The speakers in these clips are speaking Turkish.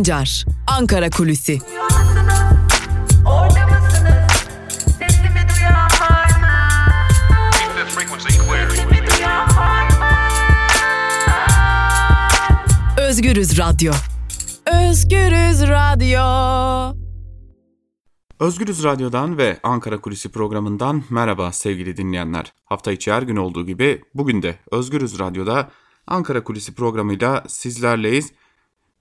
Sancar, Ankara Kulüsi. Özgürüz Radyo. Özgürüz Radyo. Özgürüz Radyo'dan ve Ankara Kulisi programından merhaba sevgili dinleyenler. Hafta içi her gün olduğu gibi bugün de Özgürüz Radyo'da Ankara Kulisi programıyla sizlerleyiz.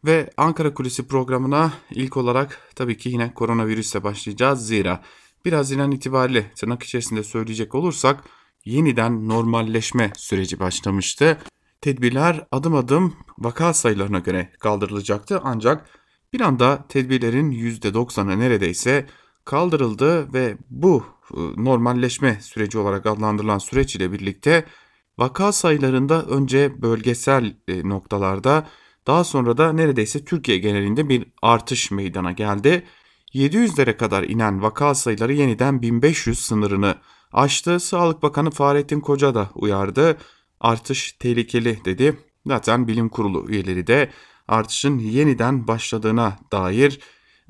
Ve Ankara Kulisi programına ilk olarak tabii ki yine koronavirüsle başlayacağız. Zira biraz inan itibariyle tırnak içerisinde söyleyecek olursak yeniden normalleşme süreci başlamıştı. Tedbirler adım adım vaka sayılarına göre kaldırılacaktı ancak bir anda tedbirlerin %90'ı neredeyse kaldırıldı ve bu e, normalleşme süreci olarak adlandırılan süreç ile birlikte vaka sayılarında önce bölgesel e, noktalarda daha sonra da neredeyse Türkiye genelinde bir artış meydana geldi. 700'lere kadar inen vaka sayıları yeniden 1500 sınırını aştı. Sağlık Bakanı Fahrettin Koca da uyardı. Artış tehlikeli dedi. Zaten bilim kurulu üyeleri de artışın yeniden başladığına dair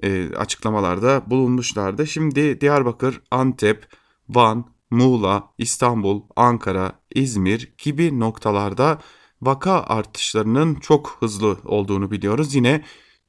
e, açıklamalarda bulunmuşlardı. Şimdi Diyarbakır, Antep, Van, Muğla, İstanbul, Ankara, İzmir gibi noktalarda vaka artışlarının çok hızlı olduğunu biliyoruz. Yine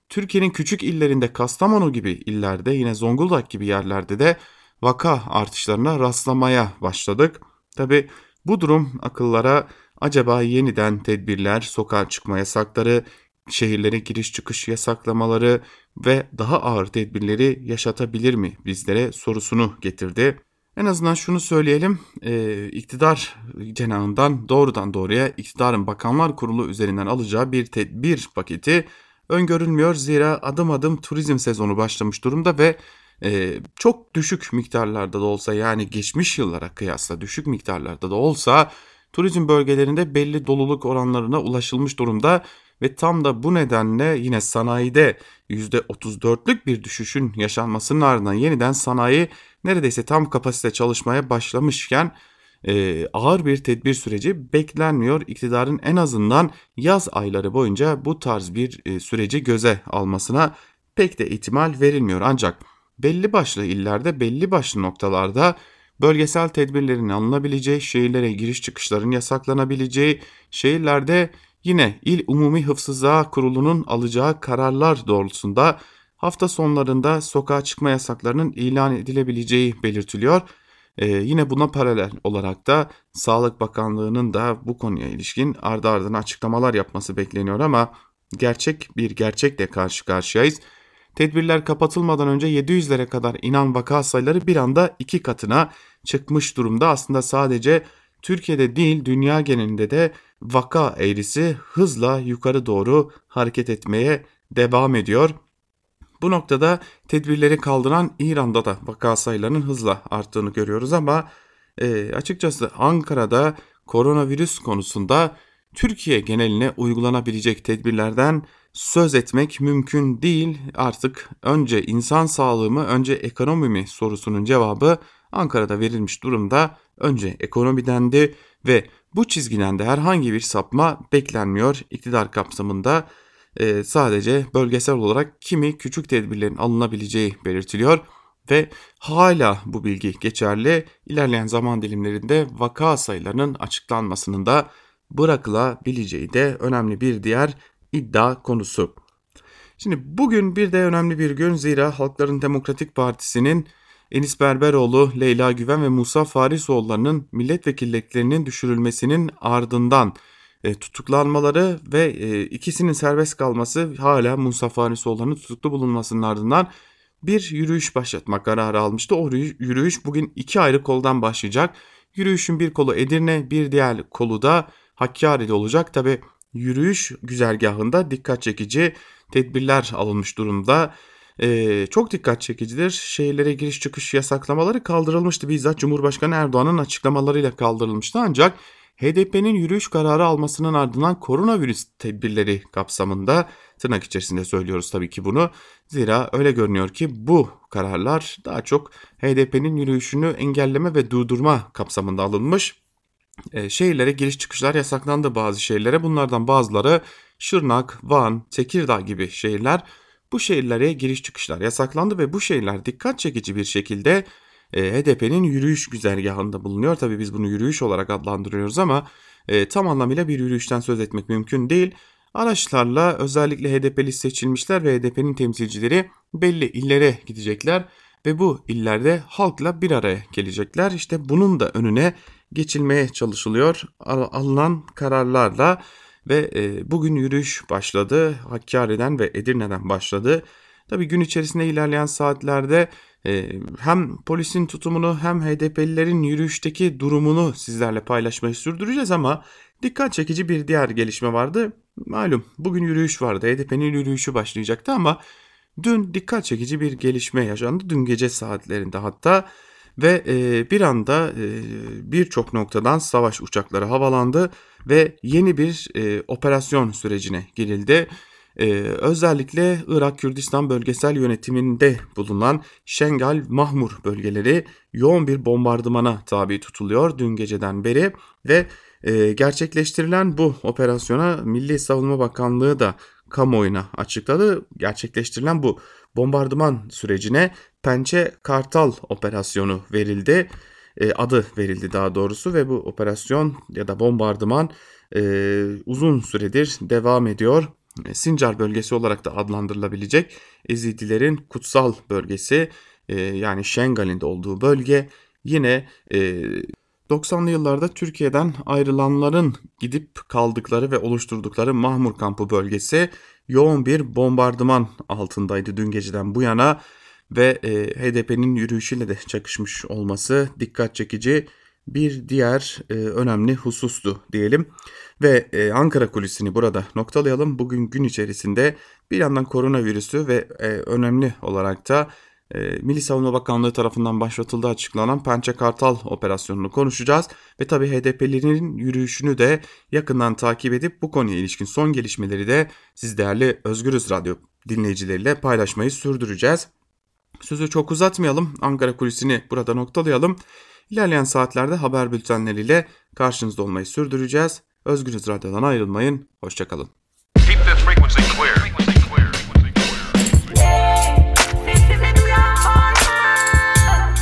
Türkiye'nin küçük illerinde Kastamonu gibi illerde yine Zonguldak gibi yerlerde de vaka artışlarına rastlamaya başladık. Tabi bu durum akıllara acaba yeniden tedbirler, sokağa çıkma yasakları, şehirlere giriş çıkış yasaklamaları ve daha ağır tedbirleri yaşatabilir mi bizlere sorusunu getirdi. En azından şunu söyleyelim, e, iktidar cenahından doğrudan doğruya iktidarın bakanlar kurulu üzerinden alacağı bir tedbir paketi öngörülmüyor. Zira adım adım turizm sezonu başlamış durumda ve e, çok düşük miktarlarda da olsa yani geçmiş yıllara kıyasla düşük miktarlarda da olsa turizm bölgelerinde belli doluluk oranlarına ulaşılmış durumda ve tam da bu nedenle yine sanayide %34'lük bir düşüşün yaşanmasının ardından yeniden sanayi neredeyse tam kapasite çalışmaya başlamışken e, ağır bir tedbir süreci beklenmiyor. İktidarın en azından yaz ayları boyunca bu tarz bir e, süreci göze almasına pek de ihtimal verilmiyor. Ancak belli başlı illerde belli başlı noktalarda bölgesel tedbirlerin alınabileceği, şehirlere giriş çıkışların yasaklanabileceği, şehirlerde yine İl Umumi Hıfzıza Kurulu'nun alacağı kararlar doğrultusunda hafta sonlarında sokağa çıkma yasaklarının ilan edilebileceği belirtiliyor. Ee, yine buna paralel olarak da Sağlık Bakanlığı'nın da bu konuya ilişkin ardı ardına açıklamalar yapması bekleniyor ama gerçek bir gerçekle karşı karşıyayız. Tedbirler kapatılmadan önce 700'lere kadar inen vaka sayıları bir anda iki katına çıkmış durumda. Aslında sadece Türkiye'de değil dünya genelinde de vaka eğrisi hızla yukarı doğru hareket etmeye devam ediyor. Bu noktada tedbirleri kaldıran İran'da da vaka sayılarının hızla arttığını görüyoruz ama e, açıkçası Ankara'da koronavirüs konusunda Türkiye geneline uygulanabilecek tedbirlerden söz etmek mümkün değil. Artık önce insan sağlığı mı, önce ekonomi mi sorusunun cevabı Ankara'da verilmiş durumda. Önce ekonomi dendi ve bu çizgiden de herhangi bir sapma beklenmiyor iktidar kapsamında. E, sadece bölgesel olarak kimi küçük tedbirlerin alınabileceği belirtiliyor ve hala bu bilgi geçerli. İlerleyen zaman dilimlerinde vaka sayılarının açıklanmasının da bırakılabileceği de önemli bir diğer iddia konusu. Şimdi bugün bir de önemli bir gün zira Halkların Demokratik Partisi'nin Enis Berberoğlu, Leyla Güven ve Musa Farisoğulları'nın milletvekilliklerinin düşürülmesinin ardından e, tutuklanmaları ve e, ikisinin serbest kalması hala Musa Farisoğulları'nın tutuklu bulunmasının ardından bir yürüyüş başlatma kararı almıştı. O yürüyüş bugün iki ayrı koldan başlayacak. Yürüyüşün bir kolu Edirne, bir diğer kolu da Hakkari'de olacak. Tabi yürüyüş güzergahında dikkat çekici tedbirler alınmış durumda. Ee, çok dikkat çekicidir. Şehirlere giriş çıkış yasaklamaları kaldırılmıştı. Bizzat Cumhurbaşkanı Erdoğan'ın açıklamalarıyla kaldırılmıştı. Ancak HDP'nin yürüyüş kararı almasının ardından koronavirüs tedbirleri kapsamında tırnak içerisinde söylüyoruz tabii ki bunu. Zira öyle görünüyor ki bu kararlar daha çok HDP'nin yürüyüşünü engelleme ve durdurma kapsamında alınmış. E, şehirlere giriş çıkışlar yasaklandı bazı şehirlere. Bunlardan bazıları Şırnak, Van, Tekirdağ gibi şehirler. Bu şehirlere giriş çıkışlar yasaklandı ve bu şehirler dikkat çekici bir şekilde e, HDP'nin yürüyüş güzergahında bulunuyor. Tabii biz bunu yürüyüş olarak adlandırıyoruz ama e, tam anlamıyla bir yürüyüşten söz etmek mümkün değil. Araçlarla özellikle HDP'li seçilmişler ve HDP'nin temsilcileri belli illere gidecekler ve bu illerde halkla bir araya gelecekler. İşte bunun da önüne geçilmeye çalışılıyor alınan kararlarla ve e, bugün yürüyüş başladı. Hakkari'den ve Edirne'den başladı. Tabi gün içerisinde ilerleyen saatlerde e, hem polisin tutumunu hem HDP'lilerin yürüyüşteki durumunu sizlerle paylaşmayı sürdüreceğiz ama dikkat çekici bir diğer gelişme vardı. Malum bugün yürüyüş vardı. HDP'nin yürüyüşü başlayacaktı ama dün dikkat çekici bir gelişme yaşandı. Dün gece saatlerinde hatta ve e, bir anda e, birçok noktadan savaş uçakları havalandı ve yeni bir e, operasyon sürecine girildi. Ee, özellikle Irak Kürdistan bölgesel yönetiminde bulunan Şengal Mahmur bölgeleri yoğun bir bombardımana tabi tutuluyor dün geceden beri ve e, gerçekleştirilen bu operasyona Milli Savunma Bakanlığı da kamuoyuna açıkladı. Gerçekleştirilen bu bombardıman sürecine Pençe Kartal operasyonu verildi. E, adı verildi daha doğrusu ve bu operasyon ya da bombardıman e, uzun süredir devam ediyor. E, Sincar bölgesi olarak da adlandırılabilecek Ezidilerin kutsal bölgesi yani Şengal'in de olduğu bölge yine e, 90'lı yıllarda Türkiye'den ayrılanların gidip kaldıkları ve oluşturdukları Mahmur kampı bölgesi yoğun bir bombardıman altındaydı dün geceden bu yana ve e, HDP'nin yürüyüşüyle de çakışmış olması dikkat çekici bir diğer e, önemli husustu diyelim. Ve e, Ankara kulisini burada noktalayalım. Bugün gün içerisinde bir yandan koronavirüsü ve e, önemli olarak da e, Milli Savunma Bakanlığı tarafından başlatıldığı açıklanan Pençe Kartal operasyonunu konuşacağız. Ve tabi HDP'lerin yürüyüşünü de yakından takip edip bu konuya ilişkin son gelişmeleri de siz değerli Özgürüz Radyo dinleyicileriyle paylaşmayı sürdüreceğiz. Sözü çok uzatmayalım. Ankara kulisini burada noktalayalım. İlerleyen saatlerde haber bültenleriyle karşınızda olmayı sürdüreceğiz. Özgürüz Radyo'dan ayrılmayın. Hoşçakalın.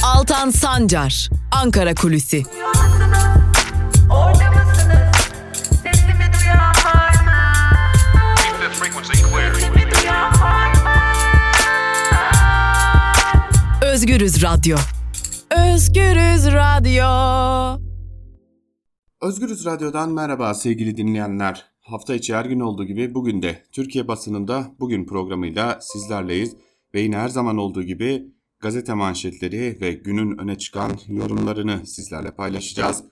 Altan Sancar, Ankara Kulüsi. Özgürüz Radyo. Özgürüz Radyo. Özgürüz Radyo'dan merhaba sevgili dinleyenler. Hafta içi her gün olduğu gibi bugün de Türkiye basınında bugün programıyla sizlerleyiz. Ve yine her zaman olduğu gibi gazete manşetleri ve günün öne çıkan yorumlarını sizlerle paylaşacağız.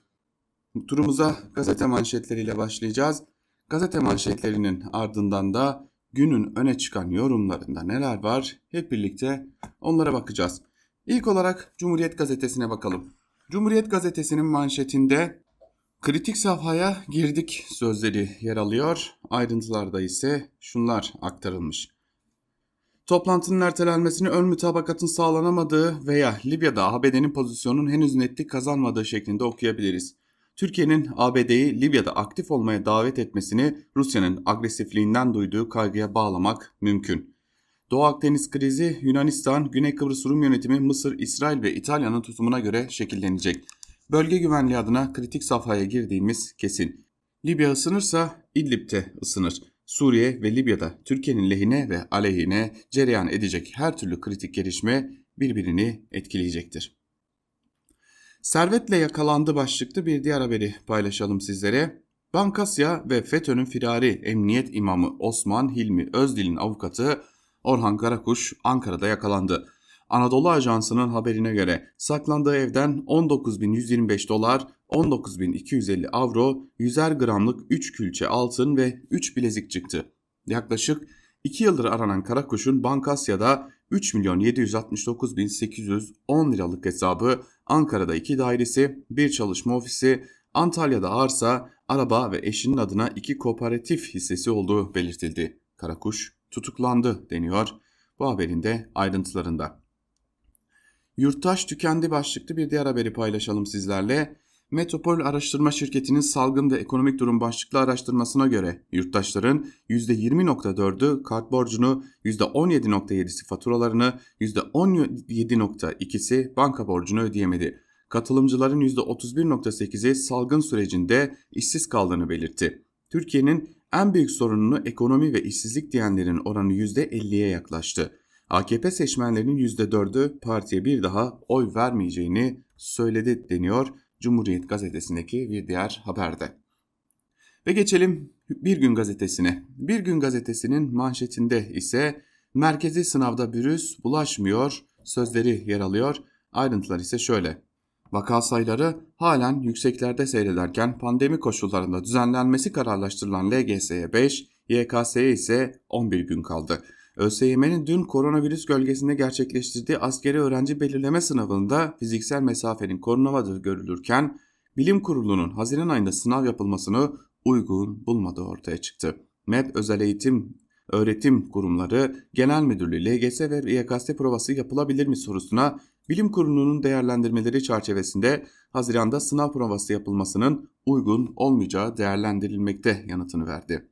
Turumuza gazete manşetleriyle başlayacağız. Gazete manşetlerinin ardından da günün öne çıkan yorumlarında neler var hep birlikte onlara bakacağız. İlk olarak Cumhuriyet Gazetesi'ne bakalım. Cumhuriyet Gazetesi'nin manşetinde kritik safhaya girdik sözleri yer alıyor. Ayrıntılarda ise şunlar aktarılmış. Toplantının ertelenmesini ön mütabakatın sağlanamadığı veya Libya'da ABD'nin pozisyonun henüz netlik kazanmadığı şeklinde okuyabiliriz. Türkiye'nin ABD'yi Libya'da aktif olmaya davet etmesini Rusya'nın agresifliğinden duyduğu kaygıya bağlamak mümkün. Doğu Akdeniz krizi Yunanistan, Güney Kıbrıs Rum yönetimi Mısır, İsrail ve İtalya'nın tutumuna göre şekillenecek. Bölge güvenliği adına kritik safhaya girdiğimiz kesin. Libya ısınırsa İdlib'te ısınır. Suriye ve Libya'da Türkiye'nin lehine ve aleyhine cereyan edecek her türlü kritik gelişme birbirini etkileyecektir. Servetle yakalandı başlıklı bir diğer haberi paylaşalım sizlere. Bankasya ve FETÖ'nün firari emniyet imamı Osman Hilmi Özdil'in avukatı Orhan Karakuş Ankara'da yakalandı. Anadolu Ajansı'nın haberine göre saklandığı evden 19.125 dolar, 19.250 avro, 100'er gramlık 3 külçe altın ve 3 bilezik çıktı. Yaklaşık 2 yıldır aranan Karakuş'un Bankasya'da 3 milyon 769 bin 810 liralık hesabı, Ankara'da 2 dairesi, bir çalışma ofisi, Antalya'da arsa, araba ve eşinin adına 2 kooperatif hissesi olduğu belirtildi. Karakuş tutuklandı deniyor bu haberin de ayrıntılarında. Yurttaş tükendi başlıklı bir diğer haberi paylaşalım sizlerle. Metropol Araştırma Şirketi'nin salgın ve ekonomik durum başlıklı araştırmasına göre yurttaşların %20.4'ü kart borcunu, %17.7'si faturalarını, %17.2'si banka borcunu ödeyemedi. Katılımcıların %31.8'i salgın sürecinde işsiz kaldığını belirtti. Türkiye'nin en büyük sorununu ekonomi ve işsizlik diyenlerin oranı %50'ye yaklaştı. AKP seçmenlerinin %4'ü partiye bir daha oy vermeyeceğini söyledi deniyor Cumhuriyet gazetesindeki bir diğer haberde. Ve geçelim Bir Gün gazetesine. Bir Gün gazetesinin manşetinde ise merkezi sınavda virüs bulaşmıyor sözleri yer alıyor. Ayrıntılar ise şöyle. Vaka sayıları halen yükseklerde seyrederken pandemi koşullarında düzenlenmesi kararlaştırılan LGS'ye 5, YKS'ye ise 11 gün kaldı. ÖSYM'nin dün koronavirüs gölgesinde gerçekleştirdiği askeri öğrenci belirleme sınavında fiziksel mesafenin korunamadığı görülürken Bilim Kurulu'nun Haziran ayında sınav yapılmasını uygun bulmadığı ortaya çıktı. MEP Özel Eğitim Öğretim Kurumları Genel Müdürlüğü LGS ve YKS provası yapılabilir mi sorusuna Bilim Kurulu'nun değerlendirmeleri çerçevesinde Haziran'da sınav provası yapılmasının uygun olmayacağı değerlendirilmekte yanıtını verdi.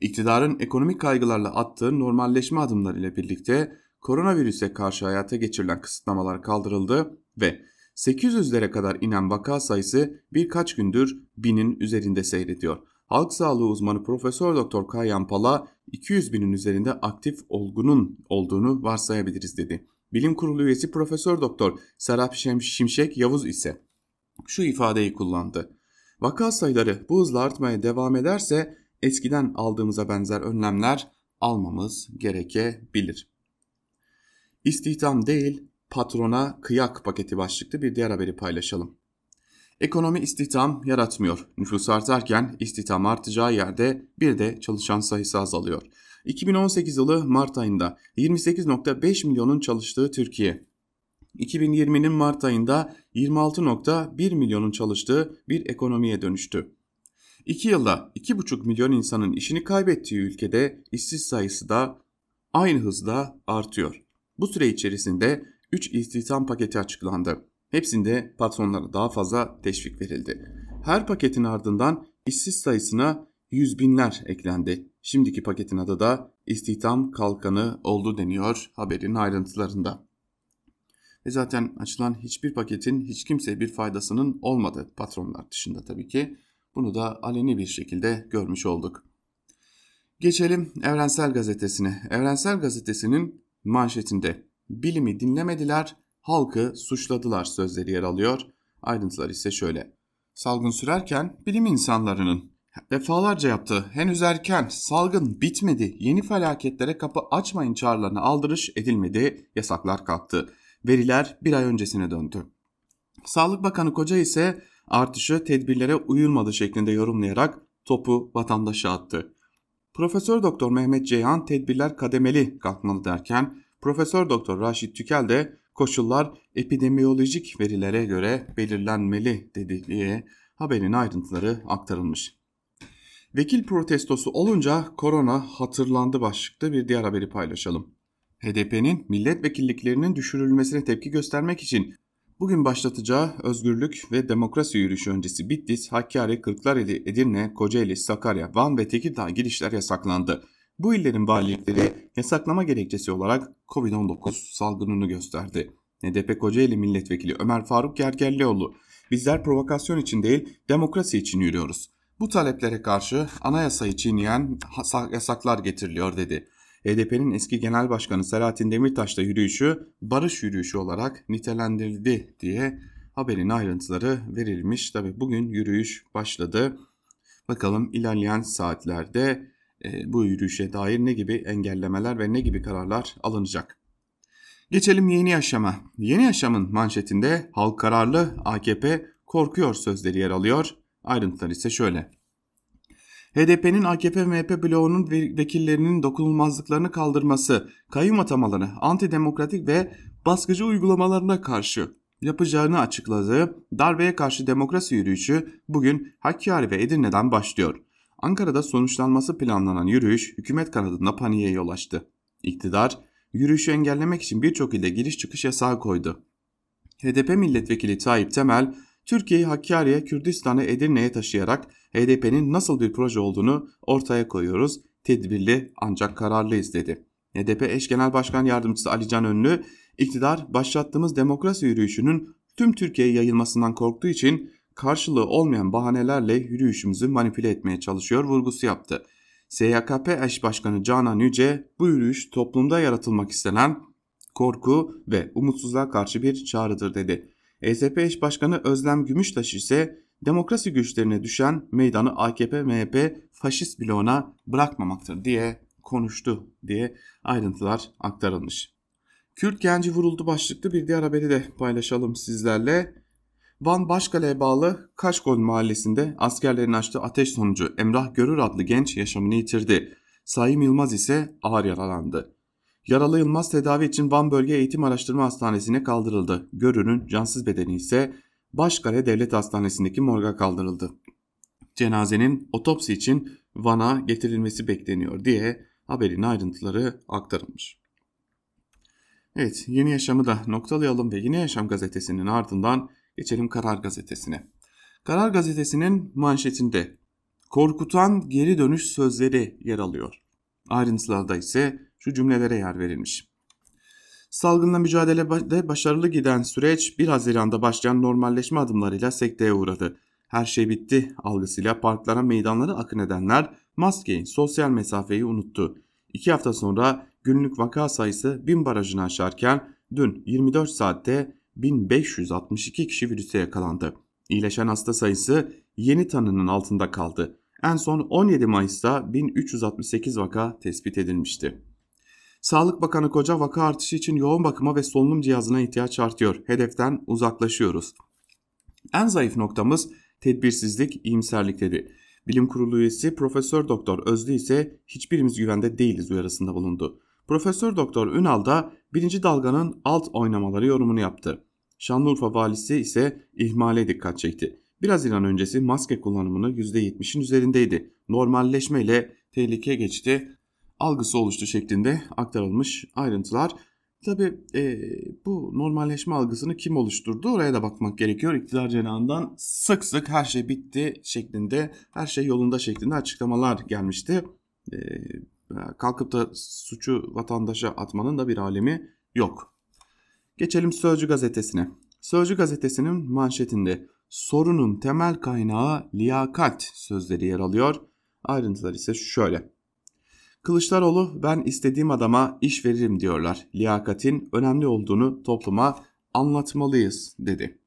İktidarın ekonomik kaygılarla attığı normalleşme adımlarıyla birlikte koronavirüse karşı hayata geçirilen kısıtlamalar kaldırıldı ve 800'lere kadar inen vaka sayısı birkaç gündür binin üzerinde seyrediyor. Halk sağlığı uzmanı Profesör Doktor Kayan Pala 200 binin üzerinde aktif olgunun olduğunu varsayabiliriz dedi. Bilim Kurulu üyesi Profesör Doktor Serap Şimşek Yavuz ise şu ifadeyi kullandı. Vaka sayıları bu hızla artmaya devam ederse eskiden aldığımıza benzer önlemler almamız gerekebilir. İstihdam değil, patrona kıyak paketi başlıklı bir diğer haberi paylaşalım. Ekonomi istihdam yaratmıyor. Nüfus artarken istihdam artacağı yerde bir de çalışan sayısı azalıyor. 2018 yılı Mart ayında 28.5 milyonun çalıştığı Türkiye, 2020'nin Mart ayında 26.1 milyonun çalıştığı bir ekonomiye dönüştü. 2 yılda 2,5 milyon insanın işini kaybettiği ülkede işsiz sayısı da aynı hızda artıyor. Bu süre içerisinde 3 istihdam paketi açıklandı. Hepsinde patronlara daha fazla teşvik verildi. Her paketin ardından işsiz sayısına yüz binler eklendi. Şimdiki paketin adı da istihdam kalkanı oldu deniyor haberin ayrıntılarında. Ve zaten açılan hiçbir paketin hiç kimseye bir faydasının olmadı patronlar dışında tabii ki. Bunu da aleni bir şekilde görmüş olduk. Geçelim Evrensel Gazetesi'ne. Evrensel Gazetesi'nin manşetinde bilimi dinlemediler, halkı suçladılar sözleri yer alıyor. Ayrıntılar ise şöyle. Salgın sürerken bilim insanlarının defalarca yaptığı henüz erken salgın bitmedi yeni felaketlere kapı açmayın çağrılarına aldırış edilmedi yasaklar kalktı. Veriler bir ay öncesine döndü. Sağlık Bakanı Koca ise artışı tedbirlere uyulmadı şeklinde yorumlayarak topu vatandaşa attı. Profesör Doktor Mehmet Ceyhan tedbirler kademeli kalkmalı derken Profesör Doktor Raşit Tükel de koşullar epidemiyolojik verilere göre belirlenmeli dedi diye haberin ayrıntıları aktarılmış. Vekil protestosu olunca korona hatırlandı başlıklı bir diğer haberi paylaşalım. HDP'nin milletvekilliklerinin düşürülmesine tepki göstermek için bugün başlatacağı özgürlük ve demokrasi yürüyüşü öncesi Bitlis, Hakkari, Kırklareli, Edirne, Kocaeli, Sakarya, Van ve Tekirdağ girişler yasaklandı. Bu illerin valilikleri yasaklama gerekçesi olarak Covid-19 salgınını gösterdi. HDP Kocaeli Milletvekili Ömer Faruk Gergerlioğlu, bizler provokasyon için değil demokrasi için yürüyoruz. Bu taleplere karşı anayasayı çiğneyen yasaklar getiriliyor dedi. HDP'nin eski genel başkanı Selahattin Demirtaş da yürüyüşü barış yürüyüşü olarak nitelendirildi diye haberin ayrıntıları verilmiş. Tabi bugün yürüyüş başladı. Bakalım ilerleyen saatlerde bu yürüyüşe dair ne gibi engellemeler ve ne gibi kararlar alınacak. Geçelim yeni yaşama. Yeni yaşamın manşetinde halk kararlı AKP korkuyor sözleri yer alıyor. Ayrıntılar ise şöyle. HDP'nin AKP MHP bloğunun vekillerinin dokunulmazlıklarını kaldırması, kayyum atamaları, antidemokratik ve baskıcı uygulamalarına karşı yapacağını açıkladığı darbeye karşı demokrasi yürüyüşü bugün Hakkari ve Edirne'den başlıyor. Ankara'da sonuçlanması planlanan yürüyüş hükümet kanadında paniğe yol açtı. İktidar, yürüyüşü engellemek için birçok ilde giriş çıkış yasağı koydu. HDP milletvekili Tayyip Temel, Türkiye'yi Hakkari'ye, Kürdistan'ı Edirne'ye taşıyarak HDP'nin nasıl bir proje olduğunu ortaya koyuyoruz. Tedbirli ancak kararlıyız dedi. HDP eş genel başkan yardımcısı Ali Can Önlü, iktidar başlattığımız demokrasi yürüyüşünün tüm Türkiye'ye yayılmasından korktuğu için karşılığı olmayan bahanelerle yürüyüşümüzü manipüle etmeye çalışıyor vurgusu yaptı. SYKP eş başkanı Canan Yüce bu yürüyüş toplumda yaratılmak istenen korku ve umutsuzluğa karşı bir çağrıdır dedi. EZP eş başkanı Özlem Gümüştaş ise demokrasi güçlerine düşen meydanı AKP MHP faşist bloğuna bırakmamaktır diye konuştu diye ayrıntılar aktarılmış. Kürt genci vuruldu başlıklı bir diğer haberi de paylaşalım sizlerle. Van Başkale'ye bağlı Kaşgol mahallesinde askerlerin açtığı ateş sonucu Emrah Görür adlı genç yaşamını yitirdi. Saim Yılmaz ise ağır yaralandı. Yaralı Yılmaz tedavi için Van Bölge Eğitim Araştırma Hastanesi'ne kaldırıldı. Görür'ün cansız bedeni ise Başkale Devlet Hastanesi'ndeki morga kaldırıldı. Cenazenin otopsi için Van'a getirilmesi bekleniyor diye haberin ayrıntıları aktarılmış. Evet Yeni Yaşam'ı da noktalayalım ve Yeni Yaşam gazetesinin ardından geçelim Karar gazetesine. Karar gazetesinin manşetinde korkutan geri dönüş sözleri yer alıyor. Ayrıntılarda ise şu cümlelere yer verilmiş. Salgınla mücadelede başarılı giden süreç 1 Haziran'da başlayan normalleşme adımlarıyla sekteye uğradı. Her şey bitti algısıyla parklara meydanlara akın edenler maskeyi, sosyal mesafeyi unuttu. İki hafta sonra günlük vaka sayısı 1000 barajını aşarken dün 24 saatte 1562 kişi virüse yakalandı. İyileşen hasta sayısı yeni tanının altında kaldı. En son 17 Mayıs'ta 1368 vaka tespit edilmişti. Sağlık Bakanı Koca vaka artışı için yoğun bakıma ve solunum cihazına ihtiyaç artıyor. Hedeften uzaklaşıyoruz. En zayıf noktamız tedbirsizlik, iyimserlik dedi. Bilim Kurulu üyesi Profesör Doktor Özlü ise hiçbirimiz güvende değiliz uyarısında bulundu. Profesör Doktor Ünal da birinci dalganın alt oynamaları yorumunu yaptı. Şanlıurfa valisi ise ihmale dikkat çekti. Bir Haziran öncesi maske kullanımını %70'in üzerindeydi. Normalleşme ile tehlike geçti algısı oluştu şeklinde aktarılmış ayrıntılar. Tabi e, bu normalleşme algısını kim oluşturdu oraya da bakmak gerekiyor. İktidar cenahından sık sık her şey bitti şeklinde her şey yolunda şeklinde açıklamalar gelmişti. E, kalkıp da suçu vatandaşa atmanın da bir alemi yok. Geçelim Sözcü gazetesine. Sözcü gazetesinin manşetinde sorunun temel kaynağı liyakat sözleri yer alıyor. Ayrıntılar ise şöyle. Kılıçdaroğlu ben istediğim adama iş veririm diyorlar. Liyakatin önemli olduğunu topluma anlatmalıyız dedi.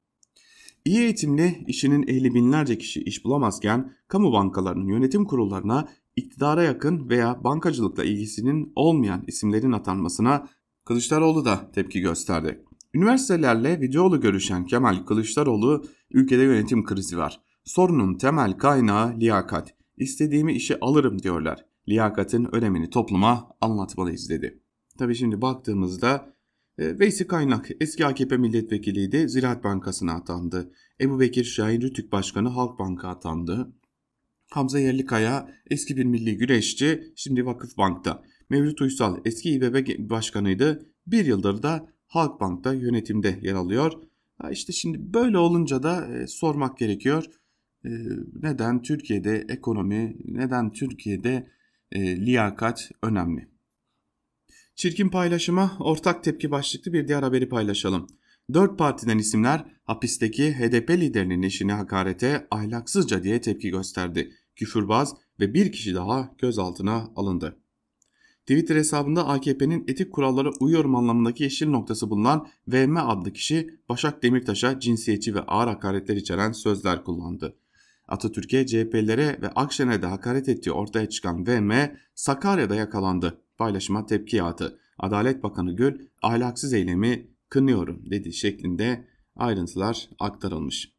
İyi eğitimli işinin ehli binlerce kişi iş bulamazken kamu bankalarının yönetim kurullarına iktidara yakın veya bankacılıkla ilgisinin olmayan isimlerin atanmasına Kılıçdaroğlu da tepki gösterdi. Üniversitelerle videolu görüşen Kemal Kılıçdaroğlu ülkede yönetim krizi var. Sorunun temel kaynağı liyakat. İstediğimi işe alırım diyorlar liyakatin önemini topluma anlatmalıyız dedi. Tabi şimdi baktığımızda e, Veysi Kaynak eski AKP milletvekiliydi Ziraat Bankası'na atandı. Ebu Bekir Şahin Rütük Başkanı Halk Banka atandı. Hamza Yerlikaya eski bir milli güreşçi şimdi Vakıf Bank'ta. Mevlüt Uysal eski İBB başkanıydı. Bir yıldır da Halk Bank'ta yönetimde yer alıyor. Ha işte şimdi böyle olunca da e, sormak gerekiyor. E, neden Türkiye'de ekonomi, neden Türkiye'de e, liyakat önemli. Çirkin paylaşıma ortak tepki başlıklı bir diğer haberi paylaşalım. Dört partiden isimler hapisteki HDP liderinin eşine hakarete ahlaksızca diye tepki gösterdi. Küfürbaz ve bir kişi daha gözaltına alındı. Twitter hesabında AKP'nin etik kurallara uyuyorum anlamındaki yeşil noktası bulunan VM adlı kişi Başak Demirtaş'a cinsiyetçi ve ağır hakaretler içeren sözler kullandı. Atatürk'e, CHP'lere ve Akşener'de hakaret ettiği ortaya çıkan VM Sakarya'da yakalandı. Paylaşıma tepki yağdı. Adalet Bakanı Gül ahlaksız eylemi kınıyorum dedi şeklinde ayrıntılar aktarılmış.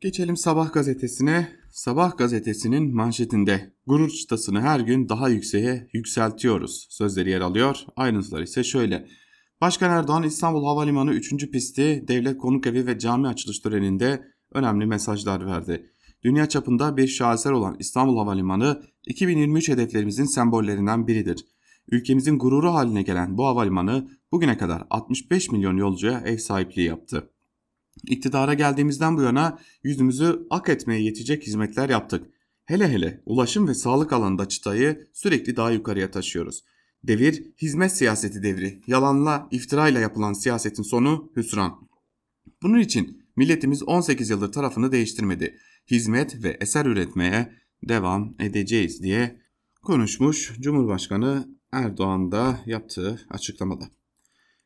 Geçelim Sabah gazetesine. Sabah gazetesinin manşetinde gurur çıtasını her gün daha yükseğe yükseltiyoruz sözleri yer alıyor. Ayrıntılar ise şöyle. Başkan Erdoğan İstanbul Havalimanı 3. pisti devlet konuk evi ve cami açılış töreninde önemli mesajlar verdi. Dünya çapında bir şaheser olan İstanbul Havalimanı 2023 hedeflerimizin sembollerinden biridir. Ülkemizin gururu haline gelen bu havalimanı bugüne kadar 65 milyon yolcuya ev sahipliği yaptı. İktidara geldiğimizden bu yana yüzümüzü ak etmeye yetecek hizmetler yaptık. Hele hele ulaşım ve sağlık alanında çıtayı sürekli daha yukarıya taşıyoruz. Devir hizmet siyaseti devri. Yalanla, iftirayla yapılan siyasetin sonu hüsran. Bunun için milletimiz 18 yıldır tarafını değiştirmedi. Hizmet ve eser üretmeye devam edeceğiz diye konuşmuş Cumhurbaşkanı Erdoğan da yaptığı açıklamada.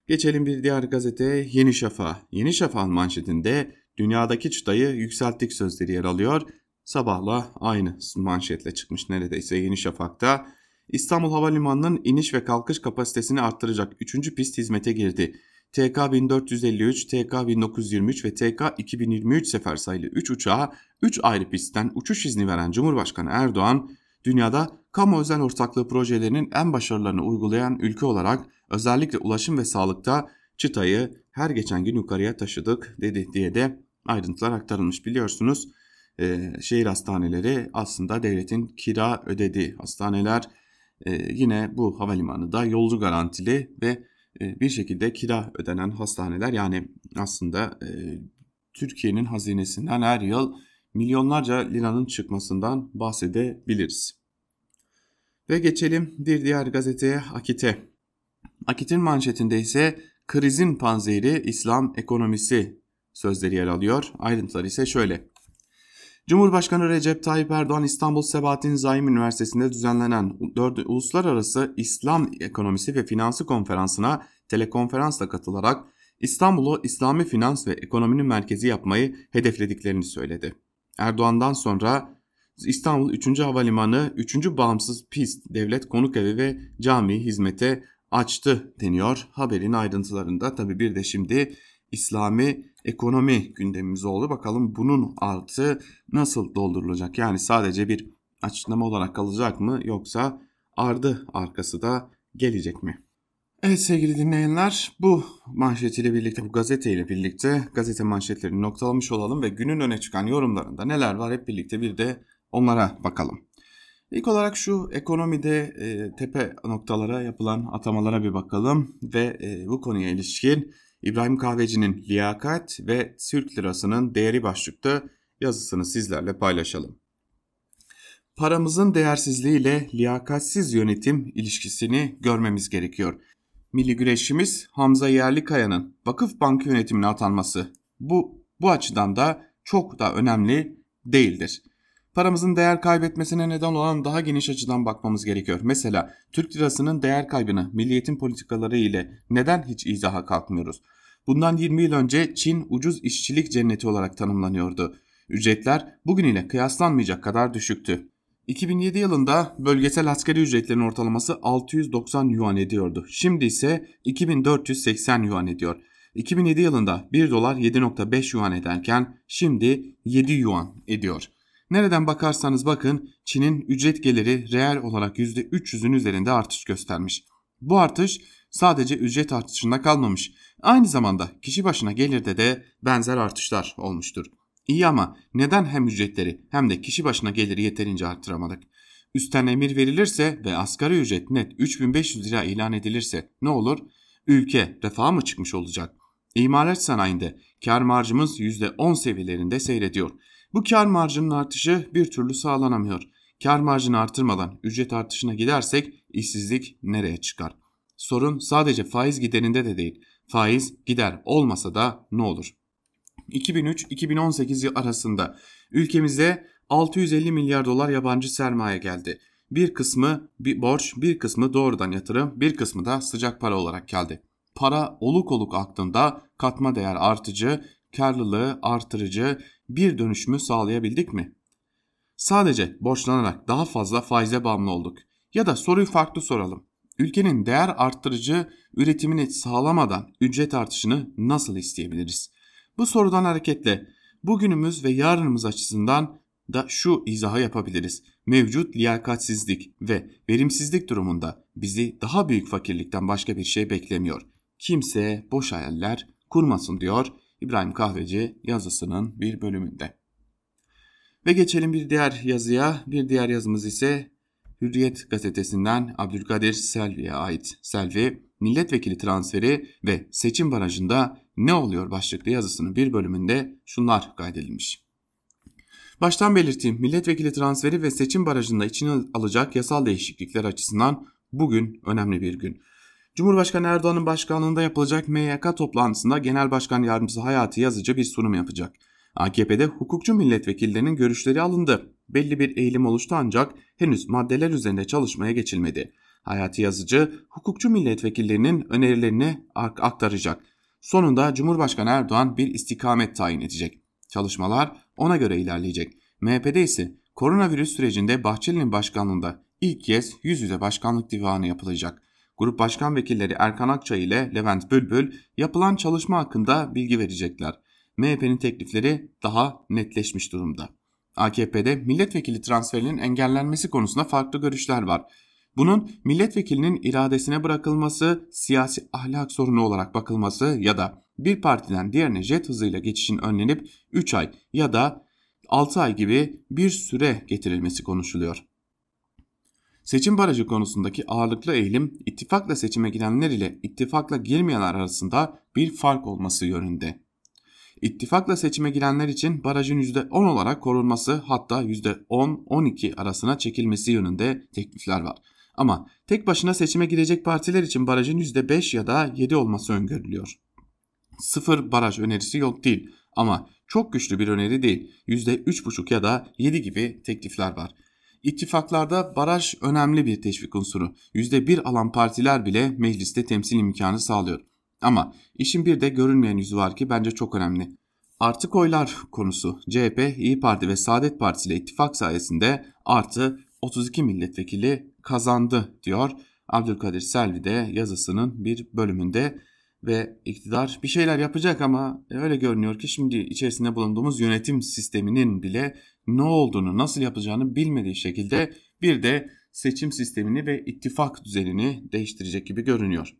Geçelim bir diğer gazete Yeni Şafak. Yeni Şafak'ın manşetinde dünyadaki çıtayı yükselttik sözleri yer alıyor. Sabahla aynı manşetle çıkmış neredeyse Yeni Şafak'ta. İstanbul Havalimanı'nın iniş ve kalkış kapasitesini arttıracak 3. pist hizmete girdi. TK 1453, TK 1923 ve TK 2023 sefer sayılı 3 uçağa 3 ayrı pistten uçuş izni veren Cumhurbaşkanı Erdoğan, dünyada kamu özel ortaklığı projelerinin en başarılarını uygulayan ülke olarak özellikle ulaşım ve sağlıkta çıtayı her geçen gün yukarıya taşıdık dedi diye de ayrıntılar aktarılmış biliyorsunuz. Ee, şehir hastaneleri aslında devletin kira ödediği hastaneler e, yine bu havalimanı da yolcu garantili ve e, bir şekilde kira ödenen hastaneler yani aslında e, Türkiye'nin hazinesinden her yıl milyonlarca liranın çıkmasından bahsedebiliriz. Ve geçelim bir diğer gazeteye Akit'e. Akit'in manşetinde ise krizin panzehri İslam ekonomisi sözleri yer alıyor. Ayrıntılar ise şöyle. Cumhurbaşkanı Recep Tayyip Erdoğan İstanbul Sebahattin Zaim Üniversitesi'nde düzenlenen 4. Uluslararası İslam Ekonomisi ve Finansı Konferansı'na telekonferansla katılarak İstanbul'u İslami finans ve ekonominin merkezi yapmayı hedeflediklerini söyledi. Erdoğan'dan sonra İstanbul 3. Havalimanı 3. Bağımsız Pist Devlet Konuk Evi ve Cami hizmete açtı deniyor. Haberin ayrıntılarında tabi bir de şimdi İslami ekonomi gündemimiz oldu. Bakalım bunun artı nasıl doldurulacak? Yani sadece bir açıklama olarak kalacak mı yoksa ardı arkası da gelecek mi? Evet sevgili dinleyenler bu manşetiyle birlikte bu gazeteyle birlikte gazete manşetlerini noktalamış olalım ve günün öne çıkan yorumlarında neler var hep birlikte bir de onlara bakalım. İlk olarak şu ekonomide e, tepe noktalara yapılan atamalara bir bakalım ve e, bu konuya ilişkin İbrahim Kahveci'nin liyakat ve Türk lirasının değeri başlıkta yazısını sizlerle paylaşalım. Paramızın değersizliğiyle liyakatsiz yönetim ilişkisini görmemiz gerekiyor. Milli güreşimiz Hamza Yerlikaya'nın Vakıf Bankı yönetimine atanması bu, bu açıdan da çok da önemli değildir. Paramızın değer kaybetmesine neden olan daha geniş açıdan bakmamız gerekiyor. Mesela Türk lirasının değer kaybını milliyetin politikaları ile neden hiç izaha kalkmıyoruz? Bundan 20 yıl önce Çin ucuz işçilik cenneti olarak tanımlanıyordu. Ücretler bugün ile kıyaslanmayacak kadar düşüktü. 2007 yılında bölgesel asgari ücretlerin ortalaması 690 yuan ediyordu. Şimdi ise 2480 yuan ediyor. 2007 yılında 1 dolar 7.5 yuan ederken şimdi 7 yuan ediyor. Nereden bakarsanız bakın Çin'in ücret geliri reel olarak %300'ün üzerinde artış göstermiş. Bu artış sadece ücret artışında kalmamış. Aynı zamanda kişi başına gelirde de benzer artışlar olmuştur. İyi ama neden hem ücretleri hem de kişi başına geliri yeterince arttıramadık? Üstten emir verilirse ve asgari ücret net 3500 lira ilan edilirse ne olur? Ülke refaha mı çıkmış olacak? İmalat sanayinde kar marjımız %10 seviyelerinde seyrediyor. Bu kar marjının artışı bir türlü sağlanamıyor. Kar marjını artırmadan ücret artışına gidersek işsizlik nereye çıkar? Sorun sadece faiz giderinde de değil. Faiz gider olmasa da ne olur? 2003-2018 yıl arasında ülkemize 650 milyar dolar yabancı sermaye geldi. Bir kısmı bir borç, bir kısmı doğrudan yatırım, bir kısmı da sıcak para olarak geldi. Para oluk oluk aktığında katma değer artıcı, karlılığı artırıcı bir dönüşümü sağlayabildik mi? Sadece borçlanarak daha fazla faize bağımlı olduk. Ya da soruyu farklı soralım. Ülkenin değer arttırıcı üretimini sağlamadan ücret artışını nasıl isteyebiliriz? Bu sorudan hareketle bugünümüz ve yarınımız açısından da şu izahı yapabiliriz. Mevcut liyakatsizlik ve verimsizlik durumunda bizi daha büyük fakirlikten başka bir şey beklemiyor. Kimse boş hayaller kurmasın diyor İbrahim Kahveci yazısının bir bölümünde. Ve geçelim bir diğer yazıya. Bir diğer yazımız ise Hürriyet gazetesinden Abdülkadir Selvi'ye ait. Selvi, milletvekili transferi ve seçim barajında ne oluyor başlıklı yazısının bir bölümünde şunlar kaydedilmiş. Baştan belirteyim milletvekili transferi ve seçim barajında içine alacak yasal değişiklikler açısından bugün önemli bir gün. Cumhurbaşkanı Erdoğan'ın başkanlığında yapılacak MYK toplantısında Genel Başkan Yardımcısı Hayati Yazıcı bir sunum yapacak. AKP'de hukukçu milletvekillerinin görüşleri alındı. Belli bir eğilim oluştu ancak henüz maddeler üzerinde çalışmaya geçilmedi. Hayati Yazıcı hukukçu milletvekillerinin önerilerini aktaracak. Sonunda Cumhurbaşkanı Erdoğan bir istikamet tayin edecek. Çalışmalar ona göre ilerleyecek. MHP'de ise koronavirüs sürecinde Bahçeli'nin başkanlığında ilk kez yüz yüze başkanlık divanı yapılacak. Grup Başkan Vekilleri Erkan Akçay ile Levent Bülbül yapılan çalışma hakkında bilgi verecekler. MHP'nin teklifleri daha netleşmiş durumda. AKP'de milletvekili transferinin engellenmesi konusunda farklı görüşler var. Bunun milletvekilinin iradesine bırakılması, siyasi ahlak sorunu olarak bakılması ya da bir partiden diğerine jet hızıyla geçişin önlenip 3 ay ya da 6 ay gibi bir süre getirilmesi konuşuluyor. Seçim barajı konusundaki ağırlıklı eğilim ittifakla seçime girenler ile ittifakla girmeyenler arasında bir fark olması yönünde. İttifakla seçime girenler için barajın %10 olarak korunması hatta %10-12 arasına çekilmesi yönünde teklifler var. Ama tek başına seçime girecek partiler için barajın %5 ya da 7 olması öngörülüyor. Sıfır baraj önerisi yok değil ama çok güçlü bir öneri değil. %3,5 ya da 7 gibi teklifler var. İttifaklarda baraj önemli bir teşvik unsuru. %1 alan partiler bile mecliste temsil imkanı sağlıyor. Ama işin bir de görünmeyen yüzü var ki bence çok önemli. Artık oylar konusu CHP, İyi Parti ve Saadet Partisi ile ittifak sayesinde artı 32 milletvekili kazandı diyor Abdülkadir Selvi de yazısının bir bölümünde ve iktidar bir şeyler yapacak ama öyle görünüyor ki şimdi içerisinde bulunduğumuz yönetim sisteminin bile ne olduğunu nasıl yapacağını bilmediği şekilde bir de seçim sistemini ve ittifak düzenini değiştirecek gibi görünüyor.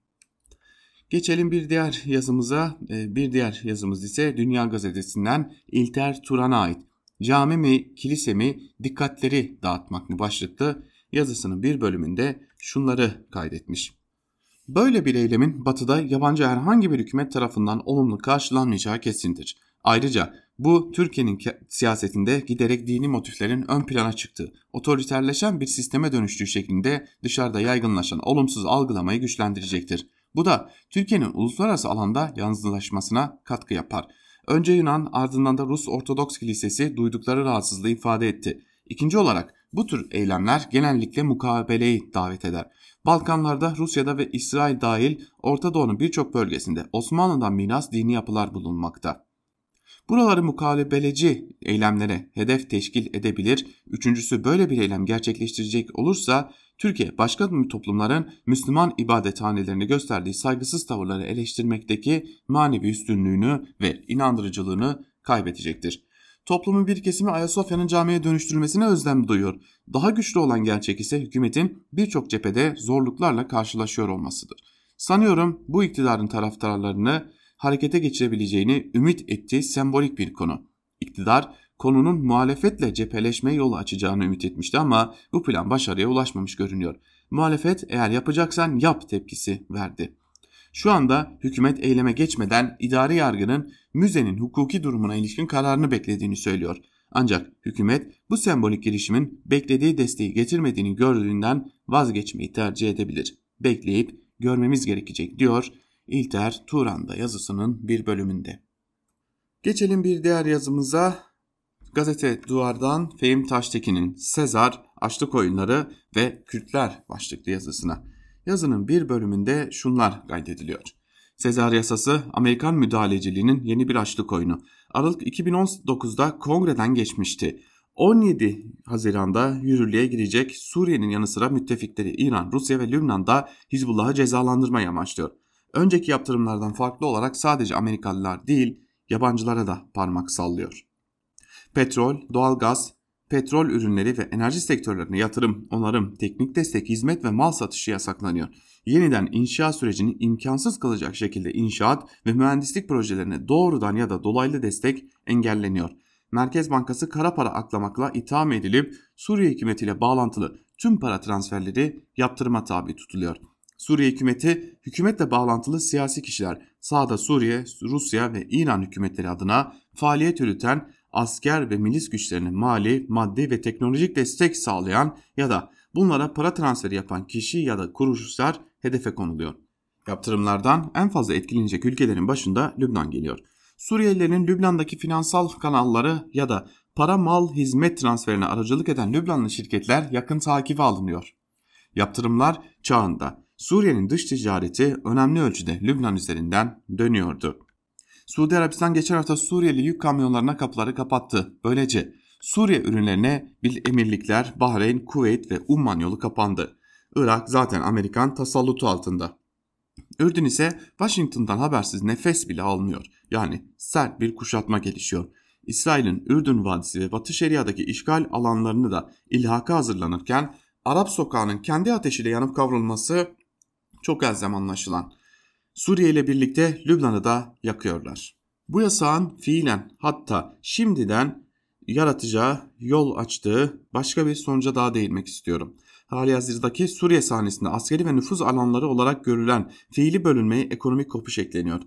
Geçelim bir diğer yazımıza. Ee, bir diğer yazımız ise Dünya Gazetesi'nden İlter Turan'a ait. Cami mi, kilise mi, dikkatleri dağıtmak mı başlıklı yazısının bir bölümünde şunları kaydetmiş. Böyle bir eylemin batıda yabancı herhangi bir hükümet tarafından olumlu karşılanmayacağı kesindir. Ayrıca bu Türkiye'nin siyasetinde giderek dini motiflerin ön plana çıktığı, otoriterleşen bir sisteme dönüştüğü şeklinde dışarıda yaygınlaşan olumsuz algılamayı güçlendirecektir. Bu da Türkiye'nin uluslararası alanda yalnızlaşmasına katkı yapar. Önce Yunan ardından da Rus Ortodoks Kilisesi duydukları rahatsızlığı ifade etti. İkinci olarak bu tür eylemler genellikle mukabeleyi davet eder. Balkanlarda Rusya'da ve İsrail dahil Orta Doğu'nun birçok bölgesinde Osmanlı'dan miras dini yapılar bulunmakta. Buraları mukabeleci eylemlere hedef teşkil edebilir. Üçüncüsü böyle bir eylem gerçekleştirecek olursa Türkiye başka toplumların Müslüman ibadethanelerini gösterdiği saygısız tavırları eleştirmekteki manevi üstünlüğünü ve inandırıcılığını kaybedecektir. Toplumun bir kesimi Ayasofya'nın camiye dönüştürülmesine özlem duyuyor. Daha güçlü olan gerçek ise hükümetin birçok cephede zorluklarla karşılaşıyor olmasıdır. Sanıyorum bu iktidarın taraftarlarını harekete geçirebileceğini ümit ettiği sembolik bir konu. İktidar konunun muhalefetle cepheleşme yolu açacağını ümit etmişti ama bu plan başarıya ulaşmamış görünüyor. Muhalefet eğer yapacaksan yap tepkisi verdi. Şu anda hükümet eyleme geçmeden idari yargının müzenin hukuki durumuna ilişkin kararını beklediğini söylüyor. Ancak hükümet bu sembolik girişimin beklediği desteği getirmediğini gördüğünden vazgeçmeyi tercih edebilir. Bekleyip görmemiz gerekecek diyor İlter Turan'da yazısının bir bölümünde. Geçelim bir diğer yazımıza. Gazete Duvar'dan Fehim Taştekin'in Sezar, Açlık Oyunları ve Kürtler başlıklı yazısına. Yazının bir bölümünde şunlar kaydediliyor. Sezar yasası Amerikan müdahaleciliğinin yeni bir açlık oyunu. Aralık 2019'da kongreden geçmişti. 17 Haziran'da yürürlüğe girecek Suriye'nin yanı sıra müttefikleri İran, Rusya ve Lübnan'da Hizbullah'ı cezalandırmayı amaçlıyor. Önceki yaptırımlardan farklı olarak sadece Amerikalılar değil yabancılara da parmak sallıyor. Petrol, doğalgaz, petrol ürünleri ve enerji sektörlerine yatırım, onarım, teknik destek, hizmet ve mal satışı yasaklanıyor. Yeniden inşaat sürecini imkansız kılacak şekilde inşaat ve mühendislik projelerine doğrudan ya da dolaylı destek engelleniyor. Merkez Bankası kara para aklamakla itham edilip Suriye hükümetiyle bağlantılı tüm para transferleri yaptırıma tabi tutuluyor. Suriye hükümeti, hükümetle bağlantılı siyasi kişiler, sağda Suriye, Rusya ve İran hükümetleri adına faaliyet yürüten asker ve milis güçlerine mali, maddi ve teknolojik destek sağlayan ya da bunlara para transferi yapan kişi ya da kuruluşlar hedefe konuluyor. Yaptırımlardan en fazla etkilenecek ülkelerin başında Lübnan geliyor. Suriyelilerin Lübnan'daki finansal kanalları ya da para mal hizmet transferine aracılık eden Lübnanlı şirketler yakın takibe alınıyor. Yaptırımlar çağında Suriye'nin dış ticareti önemli ölçüde Lübnan üzerinden dönüyordu. Suudi Arabistan geçen hafta Suriyeli yük kamyonlarına kapıları kapattı. Böylece Suriye ürünlerine bir emirlikler, Bahreyn, Kuveyt ve Umman yolu kapandı. Irak zaten Amerikan tasallutu altında. Ürdün ise Washington'dan habersiz nefes bile almıyor. Yani sert bir kuşatma gelişiyor. İsrail'in Ürdün Vadisi ve Batı Şeria'daki işgal alanlarını da ilhaka hazırlanırken Arap sokağının kendi ateşiyle yanıp kavrulması çok elzem anlaşılan. Suriye ile birlikte Lübnan'ı da yakıyorlar. Bu yasağın fiilen hatta şimdiden yaratacağı yol açtığı başka bir sonuca daha değinmek istiyorum. Hali hazırdaki Suriye sahnesinde askeri ve nüfuz alanları olarak görülen fiili bölünmeye ekonomik kopuş ekleniyor.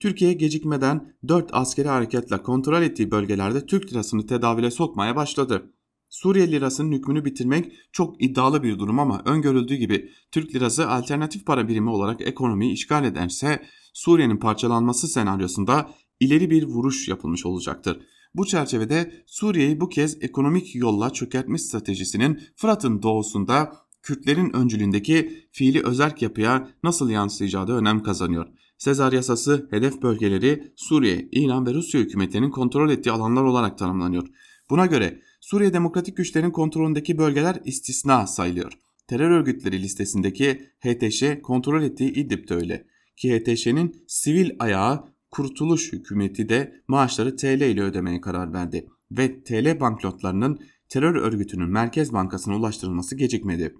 Türkiye gecikmeden 4 askeri hareketle kontrol ettiği bölgelerde Türk lirasını tedavile sokmaya başladı. Suriye lirasının hükmünü bitirmek çok iddialı bir durum ama öngörüldüğü gibi Türk lirası alternatif para birimi olarak ekonomiyi işgal ederse Suriye'nin parçalanması senaryosunda ileri bir vuruş yapılmış olacaktır. Bu çerçevede Suriye'yi bu kez ekonomik yolla çökertme stratejisinin Fırat'ın doğusunda Kürtlerin öncülüğündeki fiili özerk yapıya nasıl yansıyacağı da önem kazanıyor. Sezar yasası hedef bölgeleri Suriye, İran ve Rusya hükümetlerinin kontrol ettiği alanlar olarak tanımlanıyor. Buna göre Suriye Demokratik Güçlerin kontrolündeki bölgeler istisna sayılıyor. Terör örgütleri listesindeki HTŞ kontrol ettiği İdlib'de öyle. Ki HTŞ'nin sivil ayağı Kurtuluş Hükümeti de maaşları TL ile ödemeye karar verdi ve TL banknotlarının terör örgütünün Merkez Bankası'na ulaştırılması gecikmedi.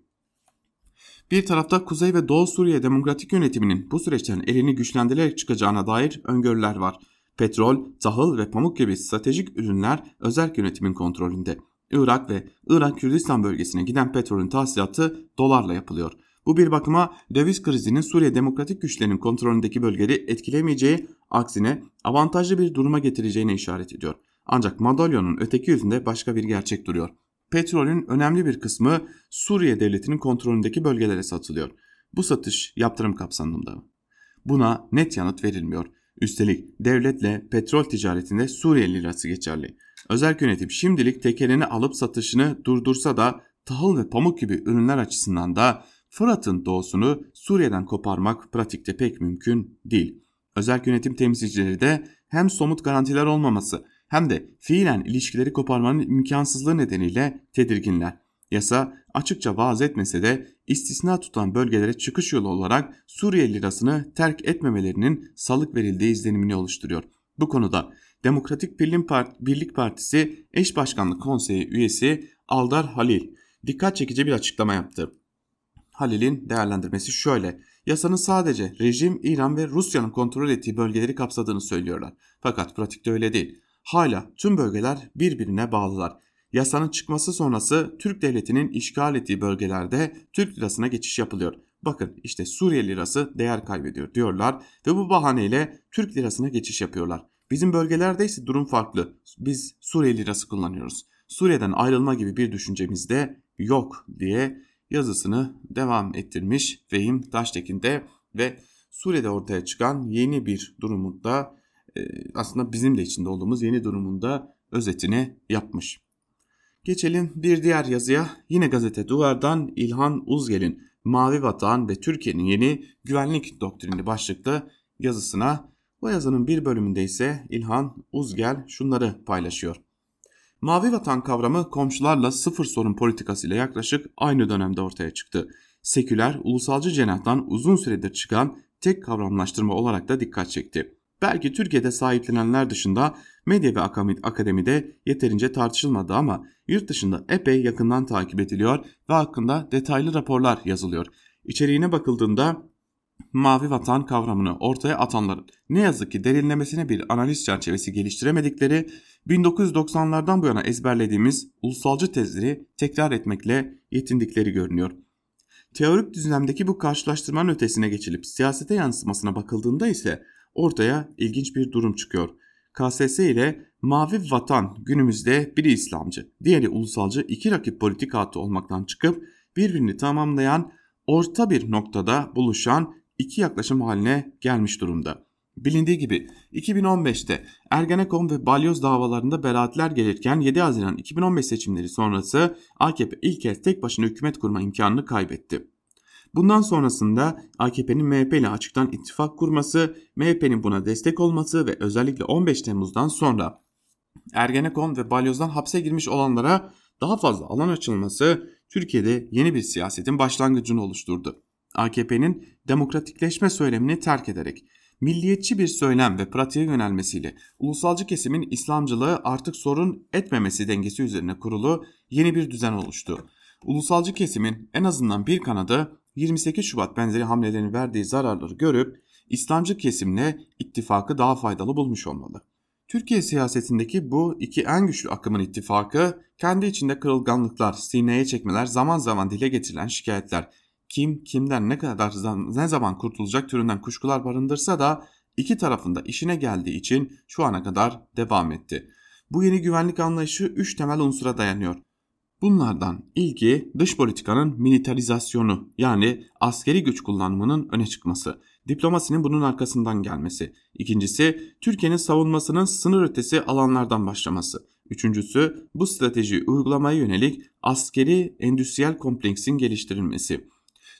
Bir tarafta Kuzey ve Doğu Suriye Demokratik Yönetimi'nin bu süreçten elini güçlendirerek çıkacağına dair öngörüler var. Petrol, tahıl ve pamuk gibi stratejik ürünler özel yönetimin kontrolünde. Irak ve Irak Kürdistan bölgesine giden petrolün tahsilatı dolarla yapılıyor. Bu bir bakıma döviz krizinin Suriye demokratik güçlerinin kontrolündeki bölgeleri etkilemeyeceği, aksine avantajlı bir duruma getireceğine işaret ediyor. Ancak madalyonun öteki yüzünde başka bir gerçek duruyor. Petrolün önemli bir kısmı Suriye devletinin kontrolündeki bölgelere satılıyor. Bu satış yaptırım kapsamında. Buna net yanıt verilmiyor. Üstelik devletle petrol ticaretinde Suriye lirası geçerli. Özel yönetim şimdilik tekelini alıp satışını durdursa da tahıl ve pamuk gibi ürünler açısından da Fırat'ın doğusunu Suriye'den koparmak pratikte pek mümkün değil. Özel yönetim temsilcileri de hem somut garantiler olmaması hem de fiilen ilişkileri koparmanın imkansızlığı nedeniyle tedirginler. Yasa açıkça vaaz etmese de istisna tutan bölgelere çıkış yolu olarak Suriye lirasını terk etmemelerinin salık verildiği izlenimini oluşturuyor. Bu konuda Demokratik Birlik Partisi Eş Başkanlık Konseyi üyesi Aldar Halil dikkat çekici bir açıklama yaptı. Halil'in değerlendirmesi şöyle. Yasanın sadece rejim, İran ve Rusya'nın kontrol ettiği bölgeleri kapsadığını söylüyorlar. Fakat pratikte öyle değil. Hala tüm bölgeler birbirine bağlılar. Yasanın çıkması sonrası Türk devletinin işgal ettiği bölgelerde Türk lirasına geçiş yapılıyor. Bakın işte Suriye lirası değer kaybediyor diyorlar ve bu bahaneyle Türk lirasına geçiş yapıyorlar. Bizim bölgelerde ise durum farklı. Biz Suriye lirası kullanıyoruz. Suriye'den ayrılma gibi bir düşüncemiz de yok diye yazısını devam ettirmiş Fehim Taştekin de ve Suriye'de ortaya çıkan yeni bir durumunda e, aslında bizim de içinde olduğumuz yeni durumunda özetini yapmış. Geçelim bir diğer yazıya. Yine gazete Duvar'dan İlhan Uzgel'in Mavi Vatan ve Türkiye'nin yeni güvenlik doktrini başlıklı yazısına. Bu yazının bir bölümünde ise İlhan Uzgel şunları paylaşıyor. Mavi vatan kavramı komşularla sıfır sorun politikasıyla yaklaşık aynı dönemde ortaya çıktı. Seküler, ulusalcı cenahtan uzun süredir çıkan tek kavramlaştırma olarak da dikkat çekti. Belki Türkiye'de sahiplenenler dışında medya ve akademide yeterince tartışılmadı ama yurt dışında epey yakından takip ediliyor ve hakkında detaylı raporlar yazılıyor. İçeriğine bakıldığında mavi vatan kavramını ortaya atanların ne yazık ki derinlemesine bir analiz çerçevesi geliştiremedikleri 1990'lardan bu yana ezberlediğimiz ulusalcı tezleri tekrar etmekle yetindikleri görünüyor. Teorik düzlemdeki bu karşılaştırmanın ötesine geçilip siyasete yansımasına bakıldığında ise ortaya ilginç bir durum çıkıyor. KSS ile Mavi Vatan günümüzde biri İslamcı, diğeri ulusalcı iki rakip politik hattı olmaktan çıkıp birbirini tamamlayan orta bir noktada buluşan iki yaklaşım haline gelmiş durumda. Bilindiği gibi 2015'te Ergenekon ve Balyoz davalarında beraatler gelirken 7 Haziran 2015 seçimleri sonrası AKP ilk kez tek başına hükümet kurma imkanını kaybetti. Bundan sonrasında AKP'nin MHP ile açıktan ittifak kurması, MHP'nin buna destek olması ve özellikle 15 Temmuz'dan sonra Ergenekon ve Balyoz'dan hapse girmiş olanlara daha fazla alan açılması Türkiye'de yeni bir siyasetin başlangıcını oluşturdu. AKP'nin demokratikleşme söylemini terk ederek milliyetçi bir söylem ve pratiğe yönelmesiyle ulusalcı kesimin İslamcılığı artık sorun etmemesi dengesi üzerine kurulu yeni bir düzen oluştu. Ulusalcı kesimin en azından bir kanadı 28 Şubat benzeri hamlelerin verdiği zararları görüp İslamcı kesimle ittifakı daha faydalı bulmuş olmalı. Türkiye siyasetindeki bu iki en güçlü akımın ittifakı kendi içinde kırılganlıklar, sineye çekmeler, zaman zaman dile getirilen şikayetler, kim kimden ne kadar ne zaman kurtulacak türünden kuşkular barındırsa da iki tarafında işine geldiği için şu ana kadar devam etti. Bu yeni güvenlik anlayışı üç temel unsura dayanıyor. Bunlardan ilki dış politikanın militarizasyonu yani askeri güç kullanımının öne çıkması, diplomasinin bunun arkasından gelmesi. İkincisi Türkiye'nin savunmasının sınır ötesi alanlardan başlaması. Üçüncüsü bu stratejiyi uygulamaya yönelik askeri endüstriyel kompleksin geliştirilmesi.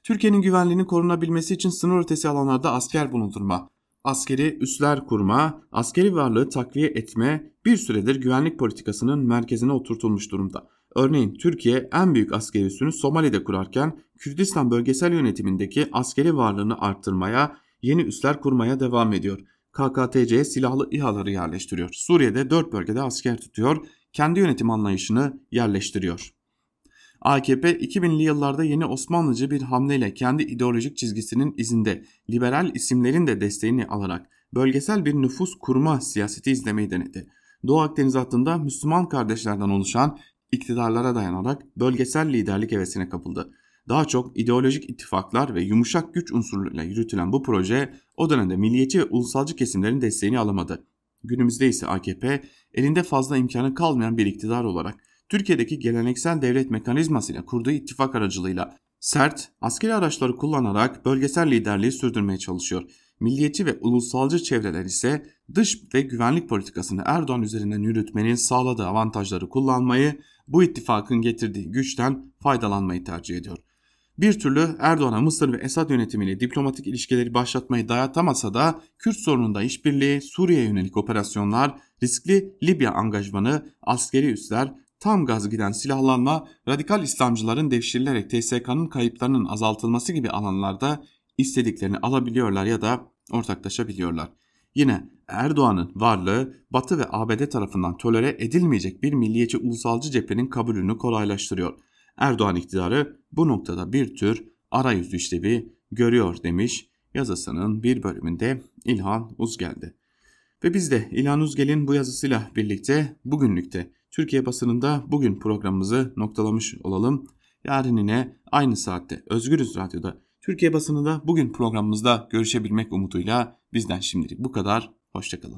Türkiye'nin güvenliğini korunabilmesi için sınır ötesi alanlarda asker bulundurma, askeri üsler kurma, askeri varlığı takviye etme bir süredir güvenlik politikasının merkezine oturtulmuş durumda. Örneğin Türkiye en büyük askeri üssünü Somali'de kurarken Kürdistan bölgesel yönetimindeki askeri varlığını arttırmaya, yeni üsler kurmaya devam ediyor. KKTC'ye silahlı İHA'ları yerleştiriyor. Suriye'de 4 bölgede asker tutuyor, kendi yönetim anlayışını yerleştiriyor. AKP 2000'li yıllarda yeni Osmanlıcı bir hamleyle kendi ideolojik çizgisinin izinde liberal isimlerin de desteğini alarak bölgesel bir nüfus kurma siyaseti izlemeyi denedi. Doğu Akdeniz hattında Müslüman kardeşlerden oluşan iktidarlara dayanarak bölgesel liderlik hevesine kapıldı. Daha çok ideolojik ittifaklar ve yumuşak güç unsurlarıyla yürütülen bu proje o dönemde milliyetçi ve ulusalcı kesimlerin desteğini alamadı. Günümüzde ise AKP elinde fazla imkanı kalmayan bir iktidar olarak Türkiye'deki geleneksel devlet mekanizmasıyla kurduğu ittifak aracılığıyla sert askeri araçları kullanarak bölgesel liderliği sürdürmeye çalışıyor. Milliyetçi ve ulusalcı çevreler ise dış ve güvenlik politikasını Erdoğan üzerinden yürütmenin sağladığı avantajları kullanmayı, bu ittifakın getirdiği güçten faydalanmayı tercih ediyor. Bir türlü Erdoğan'a Mısır ve Esad yönetimiyle diplomatik ilişkileri başlatmayı dayatamasa da Kürt sorununda işbirliği, Suriye yönelik operasyonlar, riskli Libya angajmanı, askeri üsler, tam gaz giden silahlanma, radikal İslamcıların devşirilerek TSK'nın kayıplarının azaltılması gibi alanlarda istediklerini alabiliyorlar ya da ortaklaşabiliyorlar. Yine Erdoğan'ın varlığı Batı ve ABD tarafından tolere edilmeyecek bir milliyetçi ulusalcı cephenin kabulünü kolaylaştırıyor. Erdoğan iktidarı bu noktada bir tür arayüzü işlevi görüyor demiş yazısının bir bölümünde İlhan Uzgel'de. Ve biz de İlhan Uzgel'in bu yazısıyla birlikte bugünlükte Türkiye basınında bugün programımızı noktalamış olalım. Yarın yine aynı saatte Özgürüz Radyo'da Türkiye basınında bugün programımızda görüşebilmek umuduyla bizden şimdilik bu kadar. Hoşçakalın.